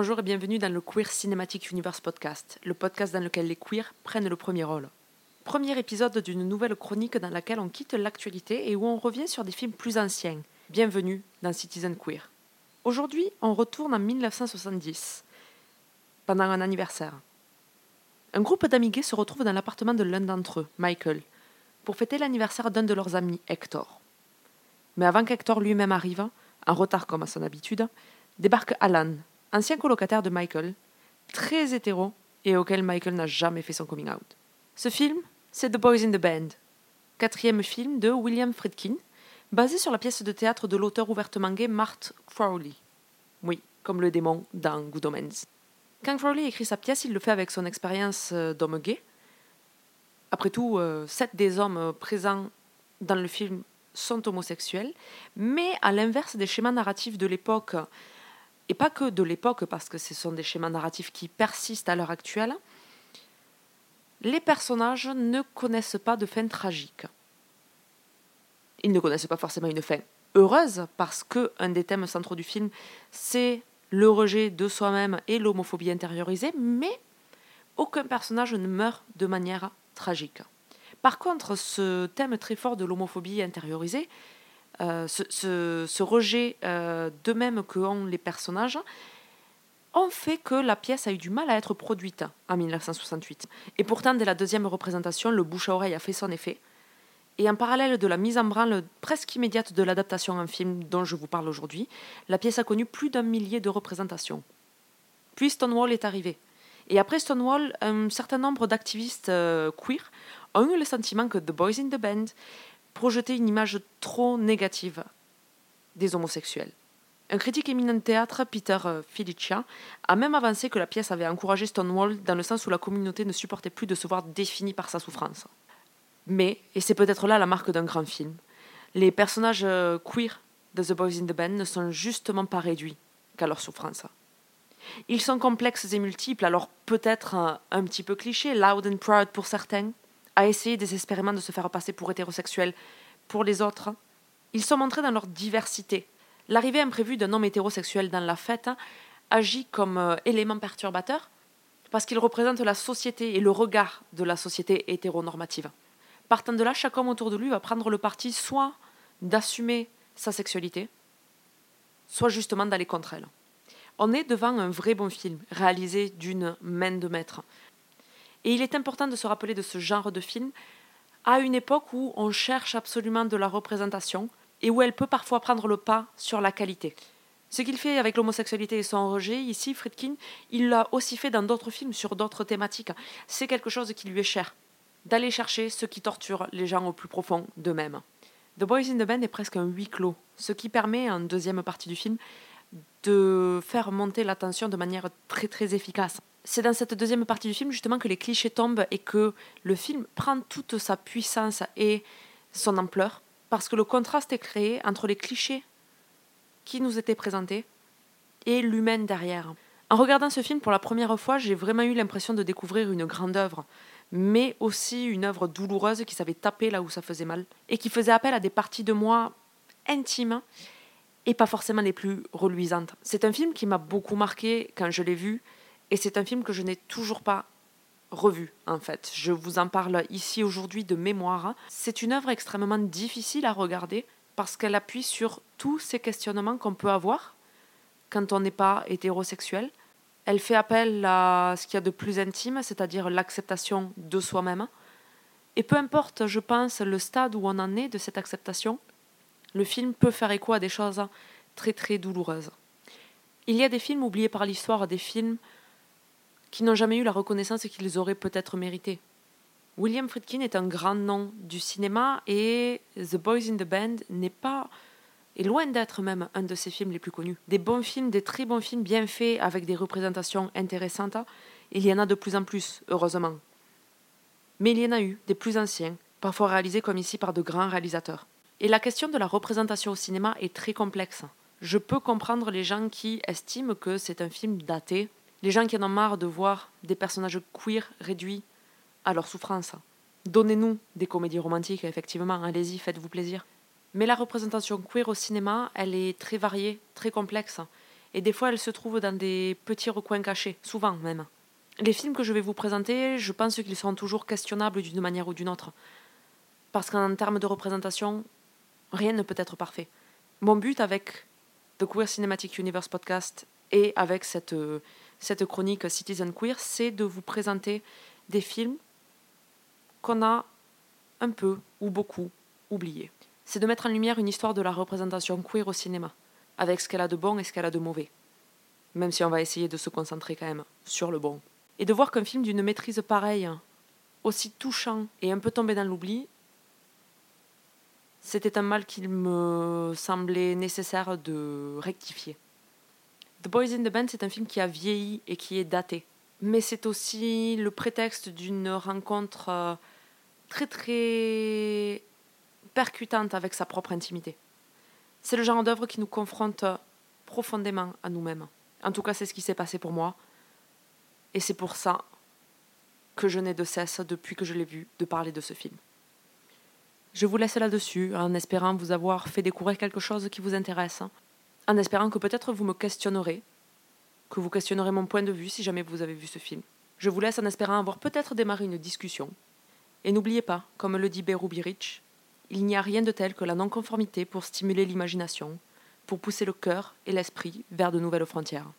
Bonjour et bienvenue dans le Queer Cinematic Universe podcast, le podcast dans lequel les queers prennent le premier rôle. Premier épisode d'une nouvelle chronique dans laquelle on quitte l'actualité et où on revient sur des films plus anciens. Bienvenue dans Citizen Queer. Aujourd'hui, on retourne en 1970, pendant un anniversaire. Un groupe d'amis gays se retrouve dans l'appartement de l'un d'entre eux, Michael, pour fêter l'anniversaire d'un de leurs amis, Hector. Mais avant qu'Hector lui-même arrive, en retard comme à son habitude, débarque Alan, ancien colocataire de Michael, très hétéro et auquel Michael n'a jamais fait son coming out. Ce film, c'est The Boys in the Band, quatrième film de William Friedkin, basé sur la pièce de théâtre de l'auteur ouvertement gay Marthe Crowley. Oui, comme le démon dans Good Omens. Quand Crowley écrit sa pièce, il le fait avec son expérience euh, d'homme gay. Après tout, euh, sept des hommes présents dans le film sont homosexuels, mais à l'inverse des schémas narratifs de l'époque, et pas que de l'époque, parce que ce sont des schémas narratifs qui persistent à l'heure actuelle, les personnages ne connaissent pas de fin tragique. Ils ne connaissent pas forcément une fin heureuse, parce que un des thèmes centraux du film, c'est le rejet de soi-même et l'homophobie intériorisée, mais aucun personnage ne meurt de manière tragique. Par contre, ce thème très fort de l'homophobie intériorisée, euh, ce, rejet euh, de même que ont les personnages, ont fait que la pièce a eu du mal à être produite en 1968. Et pourtant, dès la deuxième représentation, le bouche à oreille a fait son effet. Et en parallèle de la mise en branle presque immédiate de l'adaptation en film dont je vous parle aujourd'hui, la pièce a connu plus d'un millier de représentations. Puis Stonewall est arrivé. Et après Stonewall, un certain nombre d'activistes euh, queer ont eu le sentiment que The Boys in the Band projetait une image trop négative des homosexuels. Un critique éminent de théâtre, Peter euh, Filicia, a même avancé que la pièce avait encouragé Stonewall dans le sens où la communauté ne supportait plus de se voir définie par sa souffrance. Mais, et c'est peut-être là la marque d'un grand film, les personnages euh, queer de The Boys in the Band ne sont justement pas réduits qu'à leur souffrance. Ils sont complexes et multiples, alors peut-être un, un, petit peu cliché, loud and proud pour certains, à essayer désespérément de se faire passer pour hétérosexuels pour les autres. Ils sont montrés dans leur diversité. L'arrivée imprévue d'un homme hétérosexuel dans la fête agit comme euh, élément perturbateur parce qu'il représente la société et le regard de la société hétéronormative. Partant de là, chaque homme autour de lui va prendre le parti soit d'assumer sa sexualité, soit justement d'aller contre elle. On est devant un vrai bon film, réalisé d'une main de maître. Et il est important de se rappeler de ce genre de film à une époque où on cherche absolument de la représentation et où elle peut parfois prendre le pas sur la qualité. Ce qu'il fait avec l'homosexualité et son rejet, ici, Friedkin, il l'a aussi fait dans d'autres films sur d'autres thématiques. C'est quelque chose qui lui est cher, d'aller chercher ce qui torture les gens au plus profond d'eux-mêmes. The Boys in the Band est presque un huis clos, ce qui permet, en deuxième partie du film, de faire monter la tension de manière très très efficace c'est dans cette deuxième partie du film justement que les clichés tombent et que le film prend toute sa puissance et son ampleur, parce que le contraste est créé entre les clichés qui nous étaient présentés et l'humain derrière. En regardant ce film pour la première fois, j'ai vraiment eu l'impression de découvrir une grande œuvre, mais aussi une œuvre douloureuse qui savait taper là où ça faisait mal, et qui faisait appel à des parties de moi intimes et pas forcément les plus reluisantes. C'est un film qui m'a beaucoup marqué quand je l'ai vu, et c'est un film que je n'ai toujours pas revu, en fait. Je vous en parle ici aujourd'hui de mémoire. C'est une œuvre extrêmement difficile à regarder parce qu'elle appuie sur tous ces questionnements qu'on peut avoir quand on n'est pas hétérosexuel. Elle fait appel à ce qu'il y a de plus intime, c'est-à-dire l'acceptation de soi-même. Et peu importe, je pense, le stade où on en est de cette acceptation, le film peut faire écho à des choses très très douloureuses. Il y a des films oubliés par l'histoire, des films qui n'ont jamais eu la reconnaissance qu'ils auraient peut-être mérité. William Friedkin est un grand nom du cinéma et The Boys in the Band n'est pas est loin d'être même un de ses films les plus connus. Des bons films, des très bons films bien faits avec des représentations intéressantes, il y en a de plus en plus, heureusement. Mais il y en a eu des plus anciens, parfois réalisés comme ici par de grands réalisateurs. Et la question de la représentation au cinéma est très complexe. Je peux comprendre les gens qui estiment que c'est un film daté, les gens qui en ont marre de voir des personnages queer réduits à leur souffrance. Donnez-nous des comédies romantiques, effectivement, allez-y, faites-vous plaisir. Mais la représentation queer au cinéma, elle est très variée, très complexe. Et des fois, elle se trouve dans des petits recoins cachés, souvent même. Les films que je vais vous présenter, je pense qu'ils seront toujours questionnables d'une manière ou d'une autre. Parce qu'en termes de représentation, rien ne peut être parfait. Mon but avec The Queer Cinematic Universe podcast et avec cette, cette chronique Citizen Queer, c'est de vous présenter des films qu'on a un peu ou beaucoup oubliés. C'est de mettre en lumière une histoire de la représentation queer au cinéma, avec ce qu'elle a de bon et ce qu'elle a de mauvais. Même si on va essayer de se concentrer quand même sur le bon. Et de voir qu'un film d'une maîtrise pareille, aussi touchant et un peu tombé dans l'oubli, c'était un mal qu'il me semblait nécessaire de rectifier. The Boys in the Band, c'est un film qui a vieilli et qui est daté. Mais c'est aussi le prétexte d'une rencontre euh, très très percutante avec sa propre intimité. C'est le genre d'œuvre qui nous confronte profondément à nous-mêmes. En tout cas, c'est ce qui s'est passé pour moi. Et c'est pour ça que je n'ai de cesse, depuis que je l'ai vu, de parler de ce film. Je vous laisse là-dessus, en espérant vous avoir fait découvrir quelque chose qui vous intéresse, en espérant que peut-être vous me questionnerez, que vous questionnerez mon point de vue si jamais vous avez vu ce film. Je vous laisse en espérant avoir peut-être démarré une discussion. Et n'oubliez pas, comme le dit Berubi Rich, il n'y a rien de tel que la non-conformité pour stimuler l'imagination, pour pousser le cœur et l'esprit vers de nouvelles frontières.